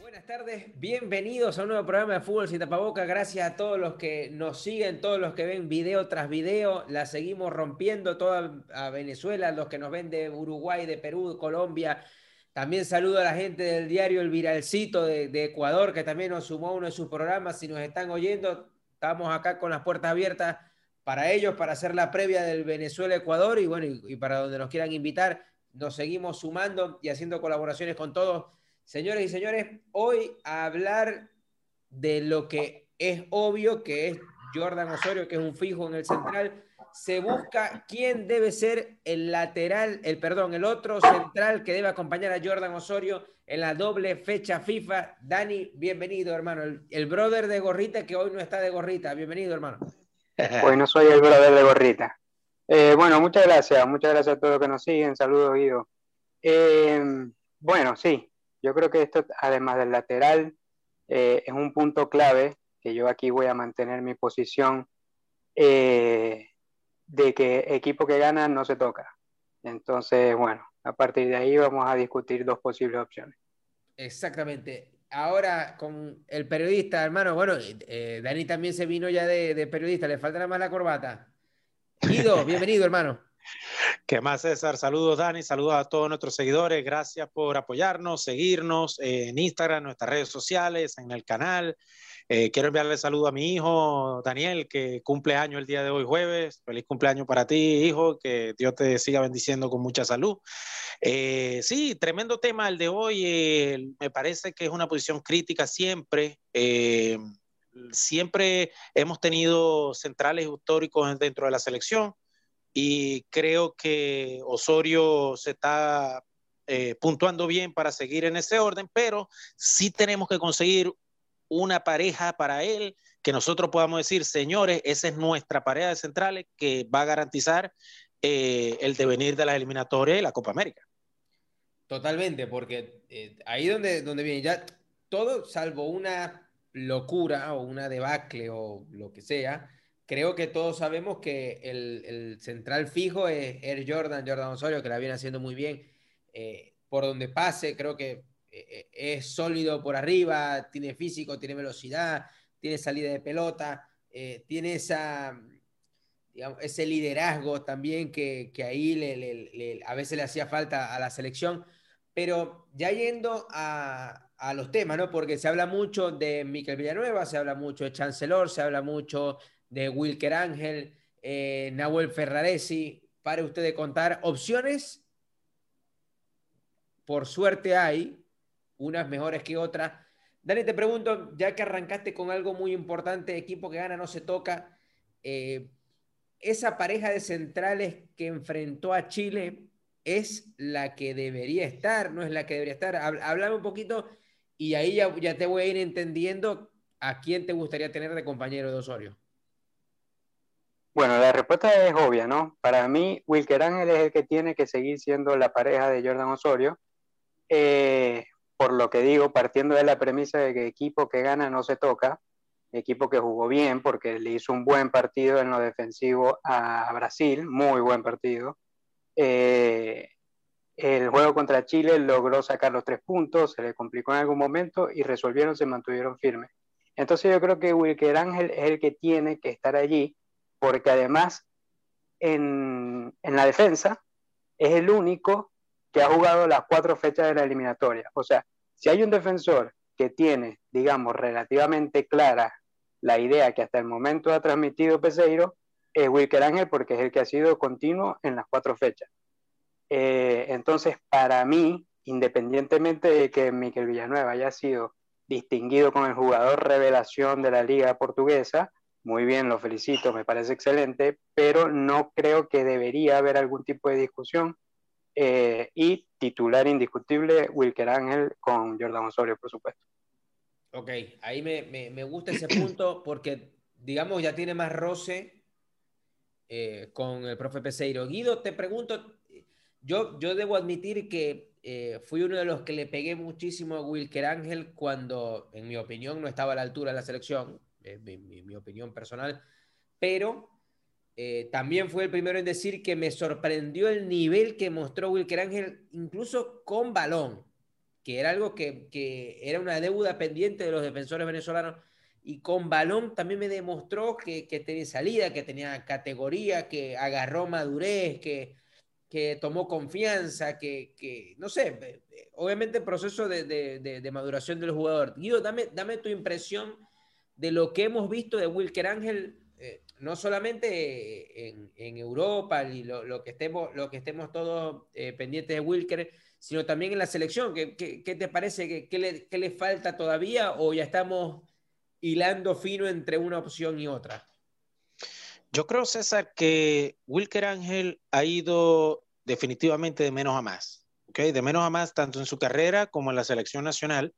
Buenas tardes, bienvenidos a un nuevo programa de Fútbol Sin Tapaboca. Gracias a todos los que nos siguen, todos los que ven video tras video. La seguimos rompiendo toda a Venezuela, los que nos ven de Uruguay, de Perú, Colombia. También saludo a la gente del diario El Viralcito de, Ecuador, que también nos sumó uno de sus programas. Si nos están oyendo, estamos acá con las puertas abiertas para ellos, para hacer la previa del Venezuela-Ecuador y bueno, y, para donde nos quieran invitar. Nos seguimos sumando y haciendo colaboraciones con todos. Señores y señores, hoy hablar de lo que es obvio, que es Jordan Osorio, que es un fijo en el central. Se busca quién debe ser el lateral, el perdón, el otro central que debe acompañar a Jordan Osorio en la doble fecha FIFA. Dani, bienvenido, hermano. El, brother de gorrita que hoy no está de gorrita. Bienvenido, hermano. Hoy no soy el brother de gorrita. Eh, bueno, muchas gracias, muchas gracias a todos los que nos siguen. Saludos, Guido. Eh, bueno, sí, yo creo que esto, además del lateral, eh, es un punto clave, que yo aquí voy a mantener mi posición, eh, de que equipo que gana no se toca. Entonces, bueno, a partir de ahí vamos a discutir dos posibles opciones. Exactamente. Ahora con el periodista, hermano, bueno, eh, Dani también se vino ya de, de periodista, le falta nada más la corbata. Guido, bienvenido, hermano. ¿Qué más, César? Saludos, Dani. Saludos a todos nuestros seguidores. Gracias por apoyarnos, seguirnos en Instagram, en nuestras redes sociales, en el canal. Eh, quiero enviarle saludo a mi hijo, Daniel, que cumple año el día de hoy, jueves. Feliz cumpleaños para ti, hijo. Que Dios te siga bendiciendo con mucha salud. Eh, sí, tremendo tema el de hoy. Eh, me parece que es una posición crítica siempre. Eh, siempre hemos tenido centrales históricos dentro de la selección y creo que Osorio se está eh, puntuando bien para seguir en ese orden, pero sí tenemos que conseguir una pareja para él que nosotros podamos decir, señores, esa es nuestra pareja de centrales que va a garantizar eh, el devenir de las eliminatorias y la Copa América. Totalmente, porque eh, ahí donde, donde viene ya todo, salvo una locura o una debacle o lo que sea, creo que todos sabemos que el, el central fijo es Air Jordan, Jordan Osorio, que la viene haciendo muy bien. Eh, por donde pase, creo que es sólido por arriba, tiene físico, tiene velocidad, tiene salida de pelota, eh, tiene esa, digamos, ese liderazgo también que, que ahí le, a veces le hacía falta a la selección. Pero ya yendo a, a los temas, ¿no? Porque se habla mucho de Miquel Villanueva, se habla mucho de Chancellor, se habla mucho de Wilker Ángel, eh, Nahuel Ferraresi. Pare usted de contar opciones. Por suerte hay, unas mejores que otras. Dani, te pregunto, ya que arrancaste con algo muy importante, equipo que gana no se toca, eh, esa pareja de centrales que enfrentó a Chile es la que debería estar, no es la que debería estar. Háblame un poquito y ahí ya, ya te voy a ir entendiendo a quién te gustaría tener de compañero de Osorio. Bueno, la respuesta es obvia, ¿no? Para mí, Wilker Ángel es el que tiene que seguir siendo la pareja de Jordan Osorio. Eh, por lo que digo, partiendo de la premisa de que equipo que gana no se toca, equipo que jugó bien porque le hizo un buen partido en lo defensivo a Brasil, muy buen partido. Eh, el juego contra Chile logró sacar los tres puntos, se le complicó en algún momento y resolvieron, se mantuvieron firmes. Entonces yo creo que Wilker Ángel es el que tiene que estar allí porque además en, en, la defensa es el único que ha jugado las cuatro fechas de la eliminatoria. O sea, si hay un defensor que tiene, digamos, relativamente clara la idea que hasta el momento ha transmitido Peseiro, es Wilker Ángel porque es el que ha sido continuo en las cuatro fechas. Eh, entonces, para mí, independientemente de que Miquel Villanueva haya sido distinguido con el jugador revelación de la liga portuguesa, muy bien, lo felicito, me parece excelente, pero no creo que debería haber algún tipo de discusión. Eh, y titular indiscutible, Wilker Ángel con Jordan Osorio, por supuesto. Ok, ahí me, me, me gusta ese punto porque, digamos, ya tiene más roce eh, con el profe Peseiro. Guido, te pregunto, yo, yo debo admitir que eh, fui uno de los que le pegué muchísimo a Wilker Ángel cuando, en mi opinión, no estaba a la altura de la selección, es mi, opinión personal, pero eh, también fue el primero en decir que me sorprendió el nivel que mostró Wilker Ángel, incluso con balón, que era algo que, que era una deuda pendiente de los defensores venezolanos y con balón también me demostró que, que, tenía salida, que tenía categoría, que agarró madurez, que, que tomó confianza, que, que, no sé, eh, eh, obviamente el proceso de, de, de, maduración del jugador. Guido, dame, dame tu impresión de lo que hemos visto de Wilker Ángel, eh, no solamente en, en, Europa y lo, lo, que estemos, lo que estemos todos pendientes de Wilker, sino también en la selección. ¿Qué, qué, qué te parece? ¿Qué, le, ¿Qué le falta todavía o ya estamos hilando fino entre una opción y otra? Yo creo, César, que Wilker Ángel ha ido definitivamente de menos a más, ¿ok? De menos a más tanto en su carrera como en la selección nacional.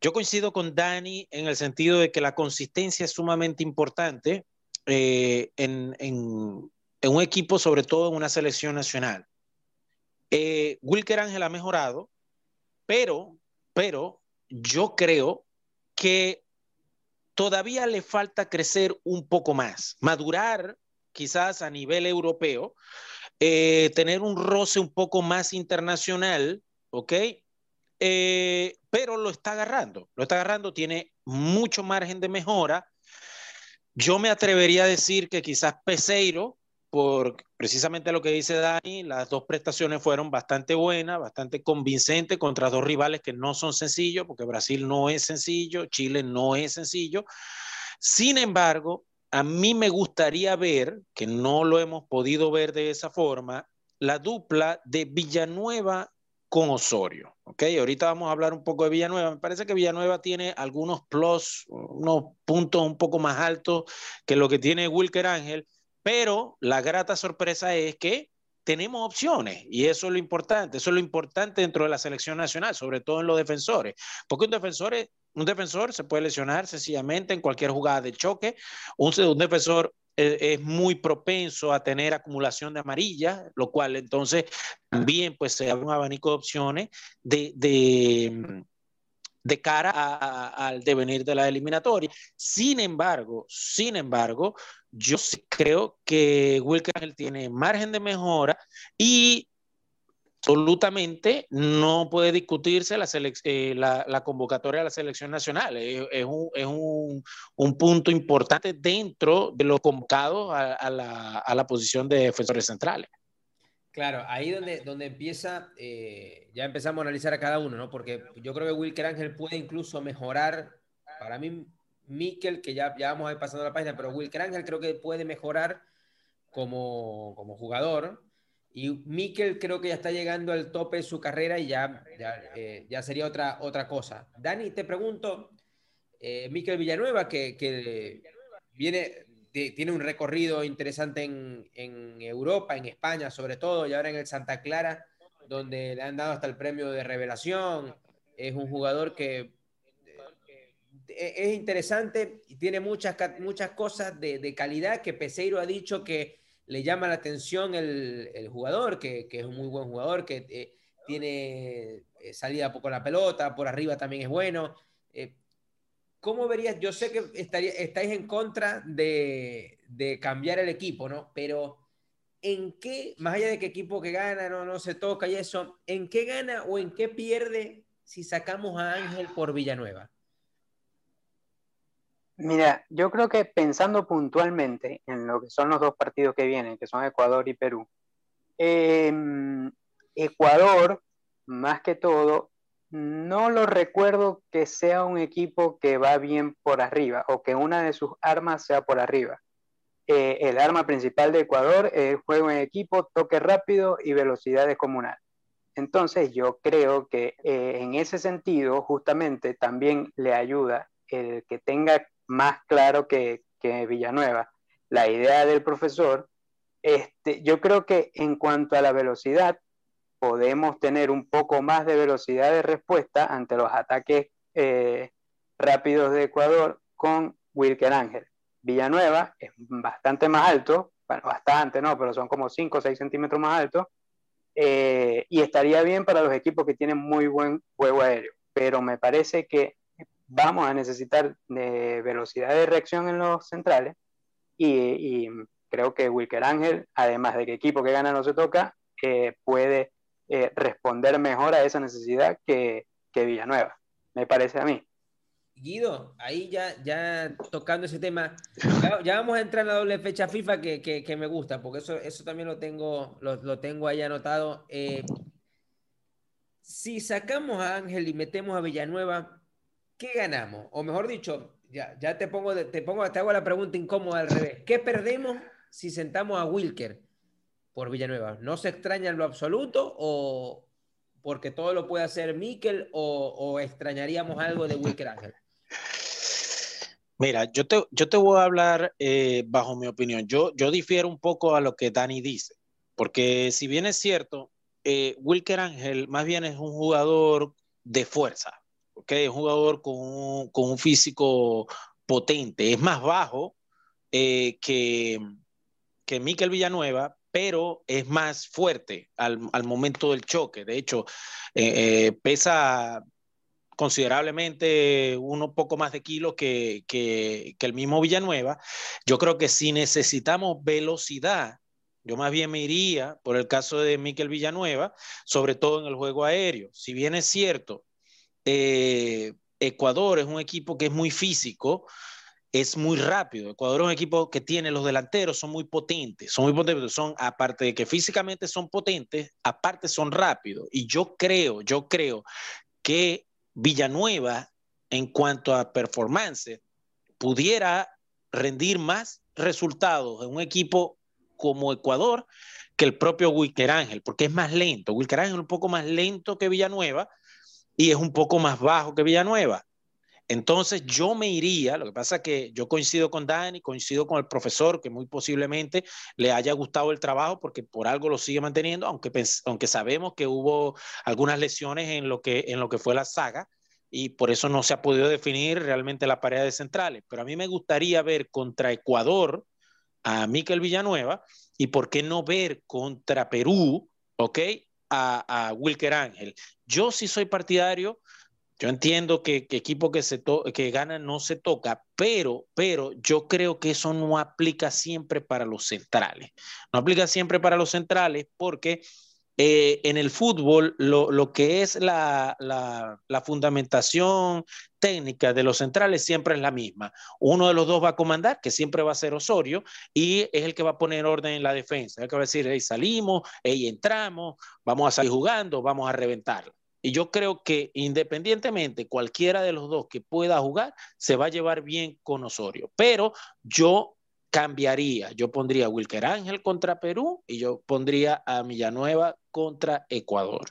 Yo coincido con Dani en el sentido de que la consistencia es sumamente importante eh, en, en, en, un equipo, sobre todo en una selección nacional. Eh, Wilker Ángel ha mejorado, pero, pero yo creo que todavía le falta crecer un poco más, madurar quizás a nivel europeo, eh, tener un roce un poco más internacional, ¿ok? Eh, pero lo está agarrando, lo está agarrando, tiene mucho margen de mejora. Yo me atrevería a decir que quizás Peseiro por precisamente lo que dice Dani, las dos prestaciones fueron bastante buenas, bastante convincentes contra dos rivales que no son sencillos, porque Brasil no es sencillo, Chile no es sencillo. Sin embargo, a mí me gustaría ver, que no lo hemos podido ver de esa forma, la dupla de Villanueva con Osorio. Ahorita vamos a hablar un poco de Villanueva. Me parece que Villanueva tiene algunos plus, unos puntos un poco más altos que lo que tiene Wilker Ángel pero la grata sorpresa es que tenemos opciones y eso es lo importante, eso es lo importante dentro de la selección nacional, sobre todo en los defensores, porque un defensor, un defensor se puede lesionar sencillamente en cualquier jugada de choque, un, un defensor es, muy propenso a tener acumulación de amarilla, lo cual entonces también pues se abre un abanico de opciones de, de de cara al devenir de la eliminatoria. Sin embargo, sin embargo, yo sí creo que Wilker tiene margen de mejora y absolutamente no puede discutirse la, eh, la, la, convocatoria de la selección nacional. Es, es, un, es un, un, punto importante dentro de los convocados a, a, la, a la posición de defensores centrales. Claro, ahí donde, donde empieza, eh, ya empezamos a analizar a cada uno, ¿no? Porque yo creo que Wilker Ángel puede incluso mejorar, para mí, Mikel, que ya, ya vamos a ir pasando la página, pero Wilker Ángel creo que puede mejorar como, como jugador. Y Mikel creo que ya está llegando al tope de su carrera y ya, ya, eh, sería otra, otra cosa. Dani, te pregunto, eh, Mikel Villanueva, que, viene, tiene un recorrido interesante en, en, Europa, en España sobre todo, y ahora en el Santa Clara, donde le han dado hasta el premio de revelación. Es un jugador que eh, es interesante y tiene muchas, muchas cosas de, de calidad que Peseiro ha dicho que le llama la atención el, jugador, que, es un muy buen jugador, que eh, tiene eh, salida poco la pelota, por arriba también es bueno. Eh, ¿cómo verías? Yo sé que estaría, estáis en contra de, de, cambiar el equipo, ¿no? Pero ¿en qué, más allá de qué equipo que gana, no, no se toca y eso, ¿en qué gana o en qué pierde si sacamos a Ángel por Villanueva? Mira, yo creo que pensando puntualmente en lo que son los dos partidos que vienen, que son Ecuador y Perú, eh, Ecuador, más que todo, no lo recuerdo que sea un equipo que va bien por arriba o que una de sus armas sea por arriba. Eh, el arma principal de Ecuador es juego en equipo, toque rápido y velocidad descomunal. Entonces yo creo que eh, en ese sentido justamente también le ayuda el que tenga más claro que, que Villanueva la idea del profesor. Este, yo creo que en cuanto a la velocidad, podemos tener un poco más de velocidad de respuesta ante los ataques eh, rápidos de Ecuador con Wilker Ángel. Villanueva es bastante más alto, bueno, bastante, ¿no? Pero son como 5 o 6 centímetros más alto. eh, y estaría bien para los equipos que tienen muy buen juego aéreo, pero me parece que vamos a necesitar de velocidad de reacción en los centrales y, creo que Wilker Ángel, además de que equipo que gana no se toca, eh, puede eh, responder mejor a esa necesidad que, que Villanueva, me parece a mí. Guido, ahí ya, ya tocando ese tema, ya, vamos a entrar en la doble fecha FIFA que, que, me gusta, porque eso, eso también lo tengo, lo, lo tengo ahí anotado. Eh, si sacamos a Ángel y metemos a Villanueva, ¿qué ganamos? O mejor dicho, ya, ya te pongo, te pongo, te hago la pregunta incómoda al revés. ¿Qué perdemos si sentamos a Wilker por Villanueva? ¿No se extraña en lo absoluto o porque todo lo puede hacer Mikel o, o extrañaríamos algo de Wilker Ángel? Mira, yo te, yo te voy a hablar eh, bajo mi opinión. Yo, yo difiero un poco a lo que Dani dice, porque si bien es cierto, eh, Wilker Ángel más bien es un jugador de fuerza, ¿okay? es jugador con un, con un físico potente, es más bajo eh, que, que Miquel Villanueva, pero es más fuerte al, al momento del choque. De hecho, pesa considerablemente uno poco más de kilos que, que, el mismo Villanueva. Yo creo que si necesitamos velocidad, yo más bien me iría por el caso de Miquel Villanueva, sobre todo en el juego aéreo. Si bien es cierto, eh, Ecuador es un equipo que es muy físico, es muy rápido. Ecuador es un equipo que tiene los delanteros, son muy potentes, son muy potentes, son, aparte de que físicamente son potentes, aparte son rápidos. Y yo creo, yo creo que Villanueva, en cuanto a performance, pudiera rendir más resultados en un equipo como Ecuador que el propio Wilker Ángel, porque es más lento. Wilker Ángel es un poco más lento que Villanueva y es un poco más bajo que Villanueva. Entonces yo me iría, lo que pasa es que yo coincido con Dani, coincido con el profesor, que muy posiblemente le haya gustado el trabajo porque por algo lo sigue manteniendo, aunque, aunque sabemos que hubo algunas lesiones en lo, que, en lo que fue la saga y por eso no se ha podido definir realmente la pared de centrales. Pero a mí me gustaría ver contra Ecuador a Miquel Villanueva y por qué no ver contra Perú, ¿ok? A, Wilker Ángel. Yo sí soy partidario yo entiendo que, equipo que, se que gana no se toca, pero, pero yo creo que eso no aplica siempre para los centrales. No aplica siempre para los centrales porque eh, en el fútbol lo, que es la, la, fundamentación técnica de los centrales siempre es la misma. Uno de los dos va a comandar, que siempre va a ser Osorio, y es el que va a poner orden en la defensa. Es el que va a decir, hey, salimos, hey, entramos, vamos a salir jugando, vamos a reventarla. Y yo creo que independientemente cualquiera de los dos que pueda jugar, se va a llevar bien con Osorio. Pero yo cambiaría, yo pondría a Wilker Ángel contra Perú y yo pondría a Villanueva contra Ecuador.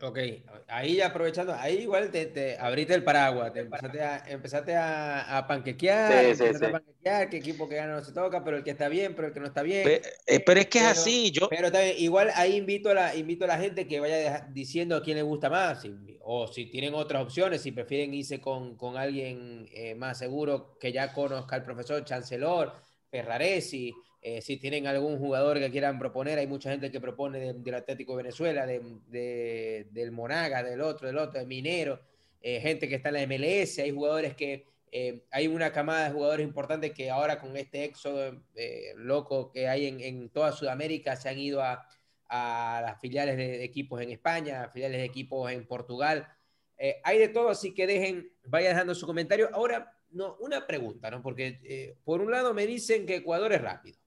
Ok, ahí aprovechando, ahí igual te, te abriste el paraguas, te empezaste a, empezaste a, a panquequear, sí, sí, a panquequear, qué equipo que gana no se toca, pero el que está bien, pero el que no está bien. Eh, pero, es que es así, yo... Pero también, igual ahí invito a, la, invito a la gente que vaya diciendo a quién le gusta más, o si tienen otras opciones, si prefieren irse con, con alguien eh, más seguro que ya conozca al profesor Chancellor, Ferraresi, eh, si tienen algún jugador que quieran proponer, hay mucha gente que propone del Atlético Venezuela, de, del Monaga, del otro, del otro, de Minero, eh, gente que está en la MLS, hay jugadores que, eh, hay una camada de jugadores importantes que ahora con este éxodo loco que hay en, toda Sudamérica se han ido a, las filiales de, equipos en España, filiales de equipos en Portugal. hay de todo, así que dejen, vayan dejando su comentario. Ahora, no, una pregunta, ¿no? Porque por un lado me dicen que Ecuador es rápido.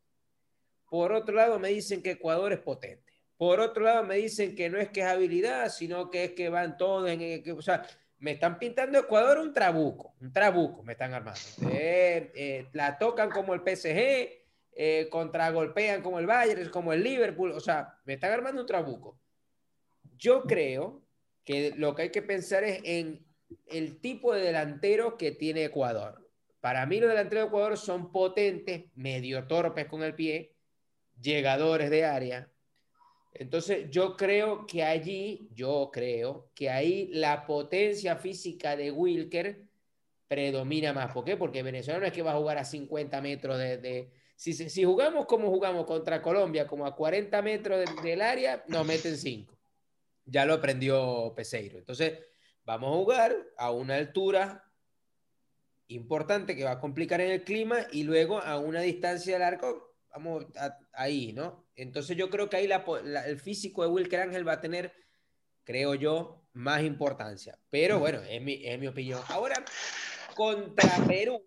Por otro lado, me dicen que Ecuador es potente. Por otro lado, me dicen que no es que es habilidad, sino que es que van todos en... o sea, me están pintando Ecuador un trabuco, un trabuco me están armando. Eh, eh, la tocan como el PSG, eh, contragolpean como el Bayern, como el Liverpool, o sea, me están armando un trabuco. Yo creo que lo que hay que pensar es en el tipo de delantero que tiene Ecuador. Para mí los delanteros de Ecuador son potentes, medio torpes con el pie, llegadores de área. Entonces, yo creo que allí, yo creo que ahí la potencia física de Wilker predomina más. ¿Por qué? Porque Venezuela no es que va a jugar a 50 metros de, Si, si jugamos como jugamos contra Colombia, como a 40 metros del área, nos meten 5. Ya lo aprendió Peseiro. Entonces, vamos a jugar a una altura importante que va a complicar en el clima y luego a una distancia del arco, vamos ahí, ¿no? Entonces yo creo que ahí el físico de Wilker Ángel va a tener, creo yo, más importancia. Pero bueno, es mi, es mi opinión. Ahora, contra Perú,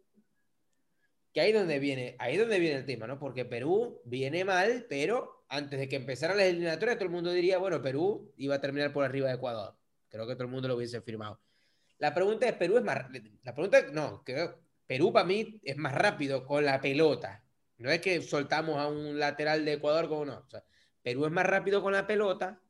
que ahí donde viene, ahí donde viene el tema, ¿no? Porque Perú viene mal, pero antes de que empezara la eliminatoria, todo el mundo diría, bueno, Perú iba a terminar por arriba de Ecuador. Creo que todo el mundo lo hubiese firmado. La pregunta es, Perú es más... La pregunta, no, Perú para mí es más rápido con la pelota. No es que soltamos a un lateral de Ecuador como no. Perú es más rápido con la pelota,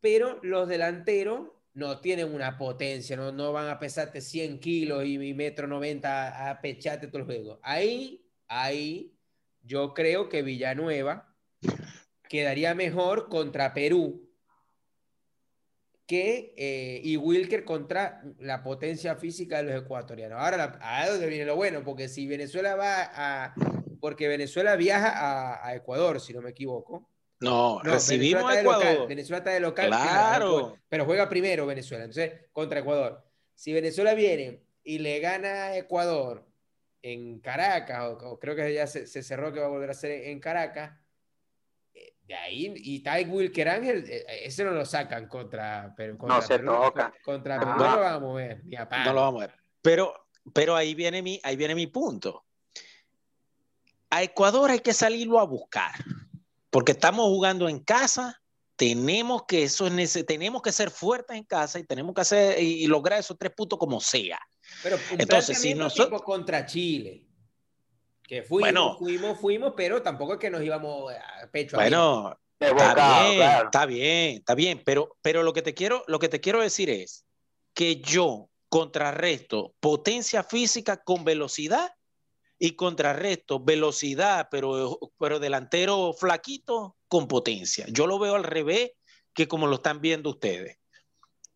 pero los delanteros no tienen una potencia, no, no van a pesarte 100 kilos y, mi metro 90 a, pecharte todo el juego. Ahí, ahí, yo creo que Villanueva quedaría mejor contra Perú que eh, y Wilker contra la potencia física de los ecuatorianos. Ahora, ¿a dónde viene lo bueno? Porque si Venezuela va a... Porque Venezuela viaja a, Ecuador, si no me equivoco. No, recibimos a Ecuador. Venezuela está de local. Claro. Pero juega primero Venezuela, entonces contra Ecuador. Si Venezuela viene y le gana a Ecuador en Caracas, o, creo que ya se, se cerró que va a volver a ser en Caracas, de ahí, y Ty Wilker Ángel, eh, eh, ese no lo sacan contra, pero contra no se toca. Contra no, lo vamos a ver, No lo vamos a ver. Pero, pero ahí, viene mi, ahí viene mi punto. A Ecuador hay que salirlo a buscar, porque estamos jugando en casa, tenemos que, eso es, tenemos que ser fuertes en casa y tenemos que hacer y, lograr esos tres puntos como sea. Pero entonces si nosotros contra Chile que fuimos, fuimos, fuimos, pero tampoco es que nos íbamos a pecho Bueno, está bien, está bien, está bien, pero, pero lo, que te quiero, lo que te quiero decir es que yo contrarresto potencia física con velocidad y contrarresto velocidad, pero, pero delantero flaquito con potencia. Yo lo veo al revés que como lo están viendo ustedes.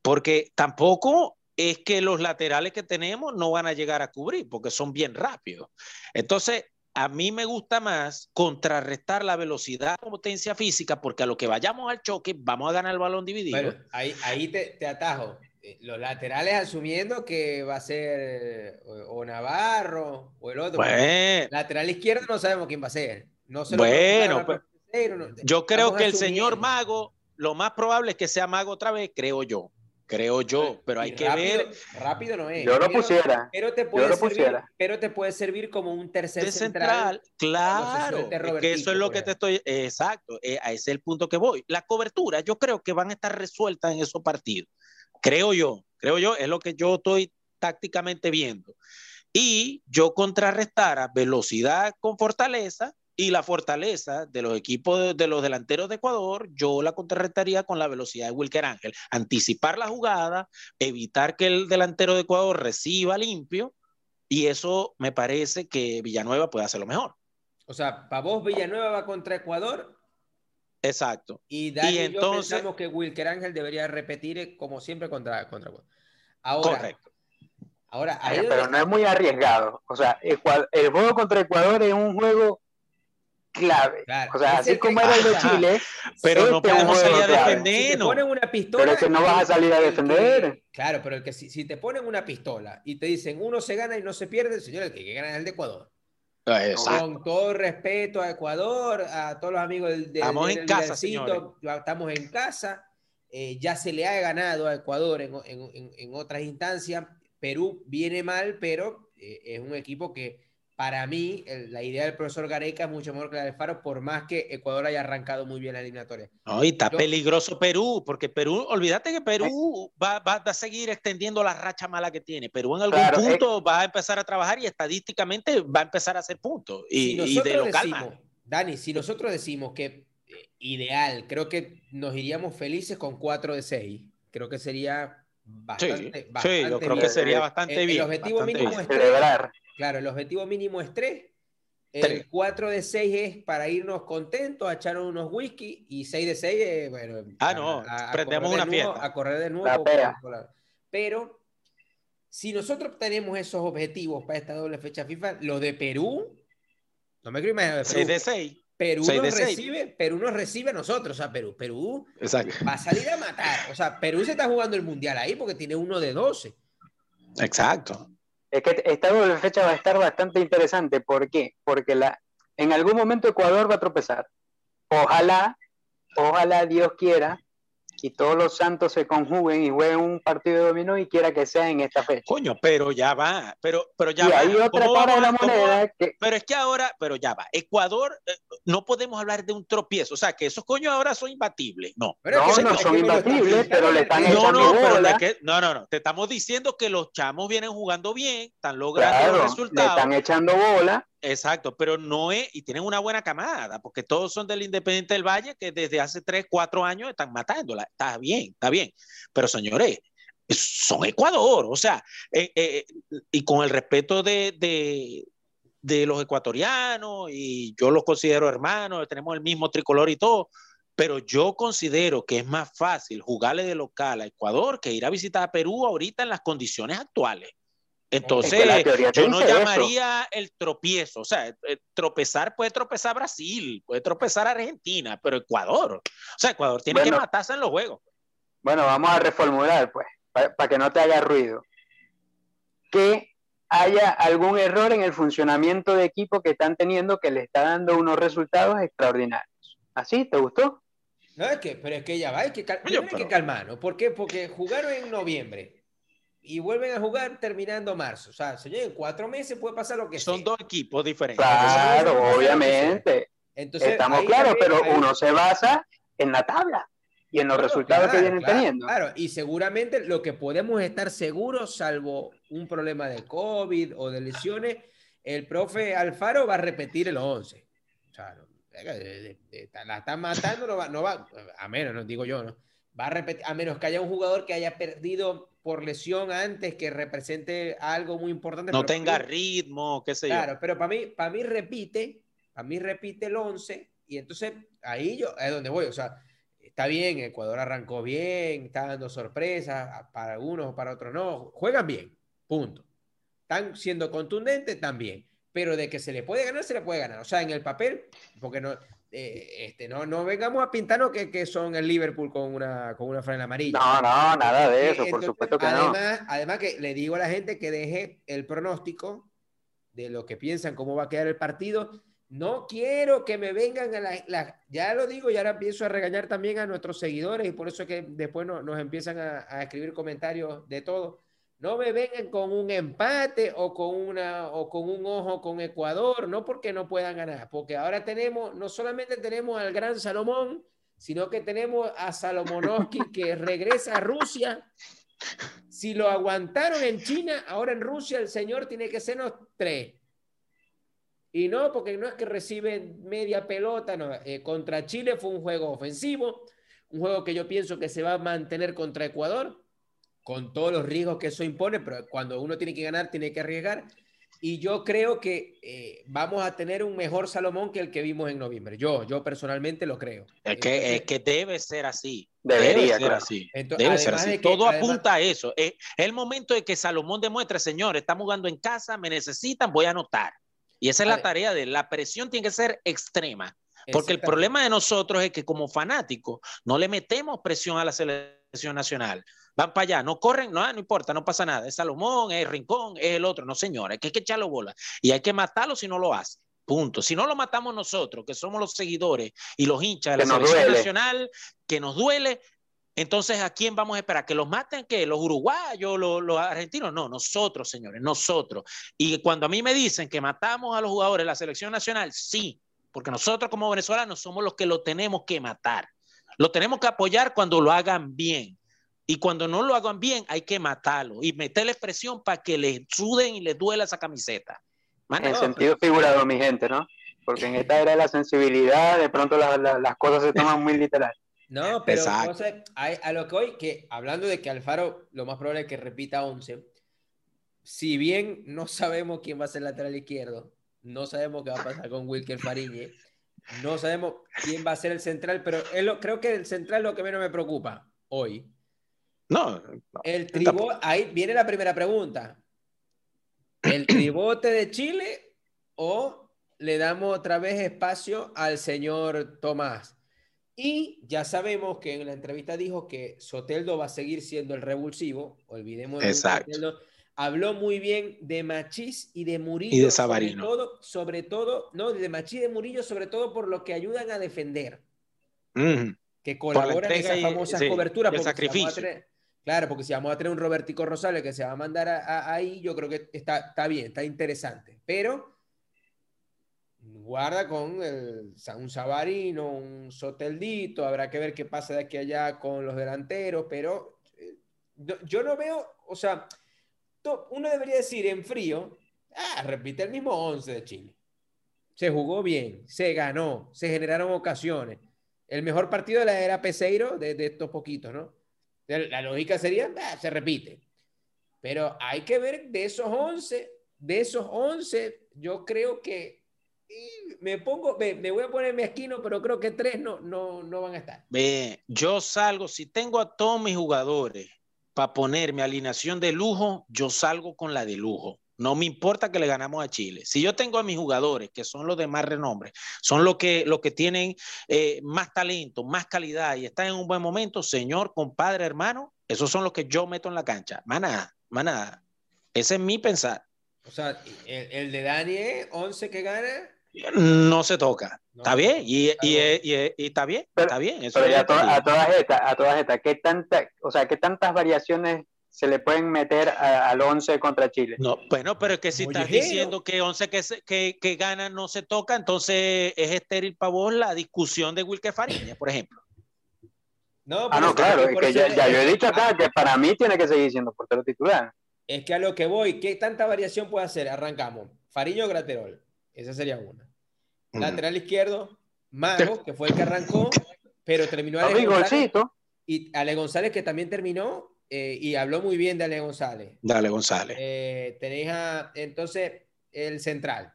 Porque tampoco es que los laterales que tenemos no van a llegar a cubrir porque son bien rápidos. Entonces, a mí me gusta más contrarrestar la velocidad con potencia física porque a lo que vayamos al choque vamos a ganar el balón dividido. Bueno, ahí, ahí te, atajo. Eh, los laterales asumiendo que va a ser o, Navarro o el otro. Bueno, lateral izquierdo no sabemos quién va a ser. No bueno, pues, yo creo que el señor Mago, lo más probable es que sea Mago otra vez, creo yo creo yo, pero hay que ver. Rápido no es. Yo lo pusiera. Pero te puede, servir, pero te puede servir como un tercer central. claro. Que eso es lo que te estoy. Exacto, eh, ese es el punto que voy. La cobertura, yo creo que van a estar resueltas en esos partidos. Creo yo, creo yo, es lo que yo estoy tácticamente viendo. Y yo contrarrestara velocidad con fortaleza y la fortaleza de los equipos de, los delanteros de Ecuador, yo la contrarrestaría con la velocidad de Wilker Ángel. Anticipar la jugada, evitar que el delantero de Ecuador reciba limpio, y eso me parece que Villanueva puede hacerlo mejor. O sea, para vos Villanueva va contra Ecuador. Exacto. Y, Dani entonces, pensamos que Wilker Ángel debería repetir como siempre contra, contra Ecuador. Ahora, Correcto. Ahora, pero no es muy arriesgado. O sea, el juego contra Ecuador es un juego clave. O sea, así como era el de Chile. Pero no podemos salir a defender. Si te ponen una pistola. Pero es que no vas a salir a defender. claro, pero el que si, te ponen una pistola y te dicen uno se gana y no se pierde, señor, el que gana es el de Ecuador. Con todo respeto a Ecuador, a todos los amigos del, del Estamos en casa, Estamos en casa. Eh, ya se le ha ganado a Ecuador en, en, en otras instancias. Perú viene mal, pero eh, es un equipo que para mí, la idea del profesor Gareca es mucho mejor que la de Faro, por más que Ecuador haya arrancado muy bien la eliminatoria. No, y está peligroso Perú, porque Perú, olvídate que Perú va, va, a seguir extendiendo la racha mala que tiene. Perú en algún punto va a empezar a trabajar y estadísticamente va a empezar a hacer puntos. Y, si de decimos, Dani, si nosotros decimos que eh, ideal, creo que nos iríamos felices con 4 de 6. Creo que sería bastante, sí, sí yo creo que sería bastante bien. El objetivo mínimo es Claro, el objetivo mínimo es 3. El 4 de 6 es para irnos contentos, a echar unos whisky. Y 6 de 6 es, bueno. Ah, no, prendemos una fiesta. A correr de nuevo. Pero si nosotros tenemos esos objetivos para esta doble fecha FIFA, lo de Perú No me quiero imaginar. 6 de 6. Perú Seis nos de seis. recibe, Perú nos recibe a nosotros, o sea, Perú, Perú Exacto. va a salir a matar. O sea, Perú se está jugando el mundial ahí porque tiene uno de 12. Exacto. Es que esta doble fecha va a estar bastante interesante. ¿Por qué? Porque la, en algún momento Ecuador va a tropezar. Ojalá, ojalá Dios quiera y todos los santos se conjuguen y jueguen un partido de dominó y quiera que sea en esta fecha. Coño, pero ya va. Pero, pero ya y va. hay otra ¿Cómo cara de la moneda que Pero es que ahora, pero ya va. Ecuador, eh, no podemos hablar de un tropiezo. O sea, que esos coños ahora son imbatibles. No. Pero No, es que- no son imbatibles, pero le están No, echando no, pero bola. de que, no, no, no. Te estamos diciendo que los chamos vienen jugando bien, están logrando claro, los le resultados. están echando bola. Exacto, pero no es, y tienen una buena camada, porque todos son del Independiente del Valle que desde hace 3, 4 años están matándola. Está bien, está bien. Pero señores, son Ecuador, o sea, eh, eh, y con el respeto de, de, de los ecuatorianos, y yo los considero hermanos, tenemos el mismo tricolor y todo, pero yo considero que es más fácil jugarle de local a Ecuador que ir a visitar a Perú ahorita en las condiciones actuales. Entonces, Es que yo no dice eso. llamaría el tropiezo, o sea, eh, tropezar puede tropezar Brasil, puede tropezar Argentina, pero Ecuador, o sea, Ecuador tiene Bueno. que matarse en los juegos. Bueno, vamos a reformular, pues, para que no te haga ruido. Que haya algún error en el funcionamiento de equipo que están teniendo que le está dando unos resultados extraordinarios. ¿Así? ¿Te gustó? No, es que, pero es que ya va, hay que, cal- hay que pero- calmarnos. ¿Por qué? Porque jugaron en noviembre y vuelven a jugar terminando marzo. O sea, señor, en cuatro meses puede pasar lo que Son sea. dos equipos diferentes. Claro, Entonces, obviamente. Entonces, Estamos claros, pero hay- uno se basa en la tabla y en los Claro, resultados que claro, vienen claro, teniendo. Claro, y seguramente lo que podemos estar seguros, salvo un problema de COVID o de lesiones, el profe Alfaro va a repetir el 11. O sea, la están matando, no va, no va, a menos, no digo yo, ¿no? Va a repetir, a menos que haya un jugador que haya perdido por lesión antes, que represente algo muy importante. no tenga mí- ritmo, qué sé Claro, yo. pero para mí, para mí repite, para mí repite el 11 y entonces ahí yo es donde voy, o sea, está bien, Ecuador arrancó bien, está dando sorpresas, para algunos, para otros no, juegan bien, punto. Están siendo contundentes también, pero de que se le puede ganar, se le puede ganar, o sea, en el papel, porque no, eh, este, no, no vengamos a pintarnos que, que son el Liverpool con una, con una franela amarilla. No, no, nada de eso, por supuesto que no. además, Además que le digo a la gente que deje el pronóstico de lo que piensan, cómo va a quedar el partido. No quiero que me vengan a la, la- ya lo digo y ahora empiezo a regañar también a nuestros seguidores y por eso es que después no- nos empiezan a, a escribir comentarios de todo. No me vengan con un empate o con, una, o con un ojo con Ecuador, no porque no puedan ganar, porque ahora tenemos, no solamente tenemos al gran Salomón, sino que tenemos a Salomonovsky que regresa a Rusia. Si lo aguantaron en China, ahora en Rusia el señor tiene que sernos tres. Y no, porque no es que recibe media pelota, no. Eh, contra Chile fue un juego ofensivo, un juego que yo pienso que se va a mantener contra Ecuador, con todos los riesgos que eso impone, pero cuando uno tiene que ganar, tiene que arriesgar. Y yo creo que eh, vamos a tener un mejor Salomón que el que vimos en noviembre. Yo, yo personalmente lo creo. Es que, es que debe ser así. Debería, debe ser claro. así. Entonces, debe ser así. de que- Todo además- apunta a eso. Es el momento de que Salomón demuestre, señores, estamos jugando en casa, me necesitan, voy a anotar. Y esa es la tarea de él. la presión tiene que ser extrema. Porque el problema de nosotros es que como fanáticos no le metemos presión a la selección nacional. Van para allá, no corren, no, no importa, no pasa nada. Es Salomón, es Rincón, es el otro. No, señora, que hay que echarlo bola. Y hay que matarlo si no lo hace. Punto. Si no lo matamos nosotros, que somos los seguidores y los hinchas de la selección duele. nacional, que nos duele, entonces ¿a quién vamos a esperar? ¿Que los maten? ¿Que los uruguayos, los, los argentinos? No, nosotros, señores, nosotros. Y cuando a mí me dicen que matamos a los jugadores de la selección nacional, sí, porque nosotros como venezolanos somos los que lo tenemos que matar. Lo tenemos que apoyar cuando lo hagan bien. Y cuando no lo hagan bien, hay que matarlo y meterle presión para que les suden y les duela esa camiseta. En sentido figurado, mi gente, ¿no? Porque en esta era de la sensibilidad, de pronto la- la- las cosas se toman muy literal. No, pero sea, a, a lo que hoy, que hablando de que Alfaro lo más probable es que repita 11, si bien no sabemos quién va a ser lateral izquierdo, no sabemos qué va a pasar con Wilker Fariñe, no sabemos quién va a ser el central, pero lo- creo que el central es lo que menos me preocupa hoy. No, no. El tribote, ahí viene la primera pregunta. ¿El tribote de Chile o le damos otra vez espacio al señor Tomás. Y ya sabemos que en la entrevista dijo que Soteldo va a seguir siendo el revulsivo. Olvidemos. Exacto. Habló muy bien de Machís y de Murillo. Y de Sabarino. Sobre todo, sobre todo, no, de Machís y de Murillo, sobre todo por lo que ayudan a defender. Que colaboran en esas famosas coberturas. sacrificio. Claro, porque si vamos a tener un Robertico Rosales que se va a mandar ahí, yo creo que está, está bien, está interesante. Pero guarda con el, un Sabarino, un Soteldito, habrá que ver qué pasa de aquí a allá con los delanteros, pero eh, yo no veo, o sea, uno debería decir en frío, ah, repite el mismo 11 de Chile. Se jugó bien, se ganó, se generaron ocasiones. El mejor partido de la era Peseiro de, de estos poquitos, ¿no? La lógica sería, se repite. Pero hay que ver de esos 11, de esos 11, yo creo que me pongo, me, voy a poner mi esquino, pero creo que tres no, no, no van a estar. Ve, yo salgo, si tengo a todos mis jugadores para poner mi alineación de lujo, yo salgo con la de lujo. No me importa que le ganamos a Chile. Si yo tengo a mis jugadores, que son los de más renombre, son los que, los que tienen eh, más talento, más calidad y están en un buen momento, señor, compadre, hermano, esos son los que yo meto en la cancha. Más nada, más nada. Ese es mi pensar. O sea, el, de Dani 11 que gana, no se toca. está bien, y, y, y, está bien, está bien. Eso pero a, a, todas estas, a todas estas, ¿qué tanta, o sea, qué tantas variaciones se le pueden meter al 11 contra Chile? No, bueno, pero es que si estás diciendo que 11 que, que, que gana no se toca, entonces es estéril para vos la discusión de Wilke Fariña, por ejemplo. No, ah, no, claro, es que ya, ya, yo he dicho acá que para mí tiene que seguir siendo portero titular. Es que a lo que voy, ¿qué tanta variación puede hacer? Arrancamos. Fariño Graterol. Esa sería una. Lateral izquierdo, Mago, que fue el que arrancó, pero terminó Ale González. Y Ale González, que también terminó eh, y habló muy bien de Ale González. Dale, González. Eh, tenéis a, entonces, el central.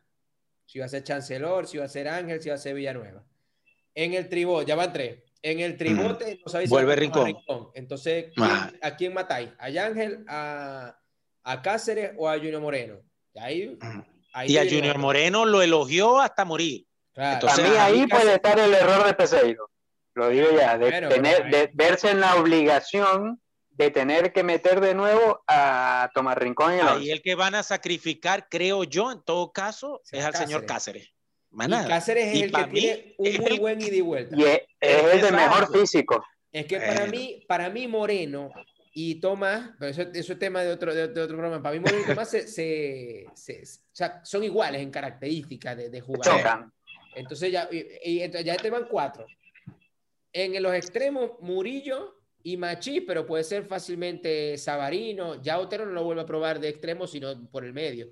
Si va a ser Chancellor, si va a ser Ángel, si va a ser Villanueva. En el tribote, ya van tres. En el tribote, no sabéis Vuelve Rincón. Entonces, ¿a quién matáis? ¿A Ángel, a, a Cáceres o a Junior Moreno? ahí y a Junior Moreno lo elogió hasta morir. Entonces, ahí puede estar el error de Peseiro. Lo digo ya, de, tener, de verse en la obligación de tener que meter de nuevo a Tomás Rincón. Y ahí el que van a sacrificar, creo yo, en todo caso, es al señor Cáceres. Y Cáceres es el que tiene un muy buen ida y vuelta. Y es, el de mejor físico. Es que para mí, para mí Moreno y Tomás, pero eso, es tema de otro, de, otro programa. Para mí, Moreno y Tomás se, se, son iguales en características de, de jugar. Entonces ya, y, ya te van cuatro. En los extremos, Murillo y Machi, pero puede ser fácilmente Sabarino. Ya Otero no lo vuelve a probar de extremo, sino por el medio.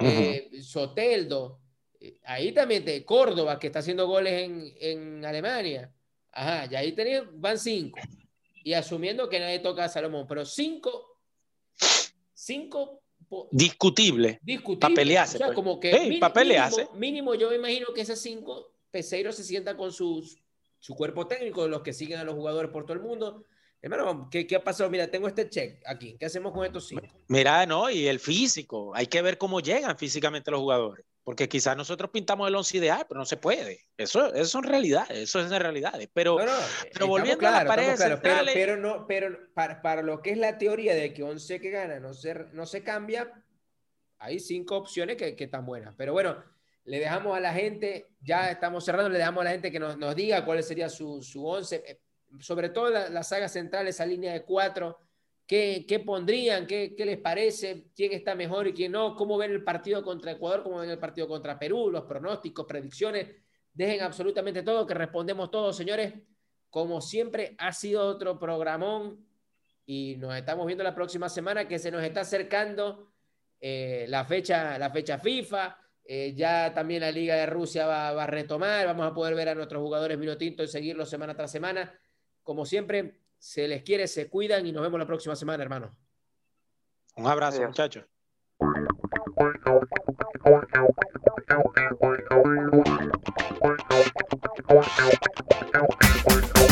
Eh, Soteldo. Eh, ahí también te, Córdoba, que está haciendo goles en, en Alemania. Ajá, y ahí tenés, van cinco y asumiendo que nadie toca a Salomón, pero cinco, cinco discutible, discutible. Para pelearse. O sea, pues. como que mínimo, mínimo, yo me imagino que esas cinco, Peseiro se sienta con sus, su cuerpo técnico, los que siguen a los jugadores por todo el mundo. Hermano, ¿qué, ¿qué, ha pasado? Mira, tengo este check aquí. ¿Qué hacemos con estos cinco? Mira, no, y el físico. Hay que ver cómo llegan físicamente los jugadores porque quizás nosotros pintamos el once ideal, pero no se puede. Eso, eso son realidades, eso es en realidades. Pero, pero volviendo a la pared centrales... pero, no, pero para, para, lo que es la teoría de que once que gana no se, no se cambia, hay cinco opciones que, que están buenas. Pero bueno, le dejamos a la gente, ya estamos cerrando, le dejamos a la gente que nos, nos diga cuál sería su, su once, eh, sobre todo la, la saga central, esa línea de cuatro ¿Qué, pondrían? ¿Qué, les parece? ¿Quién está mejor y quién no? ¿Cómo ven el partido contra Ecuador? ¿Cómo ven el partido contra Perú? Los pronósticos, predicciones. Dejen absolutamente todo, que respondemos todos, señores. Como siempre, ha sido otro programón y nos estamos viendo la próxima semana que se nos está acercando eh, la, fecha, la fecha FIFA. Eh, ya también la Liga de Rusia va, va, a retomar. Vamos a poder ver a nuestros jugadores vino y seguirlos semana tras semana. Como siempre, se les quiere, se cuidan y nos vemos la próxima semana, hermano. Un abrazo, muchachos.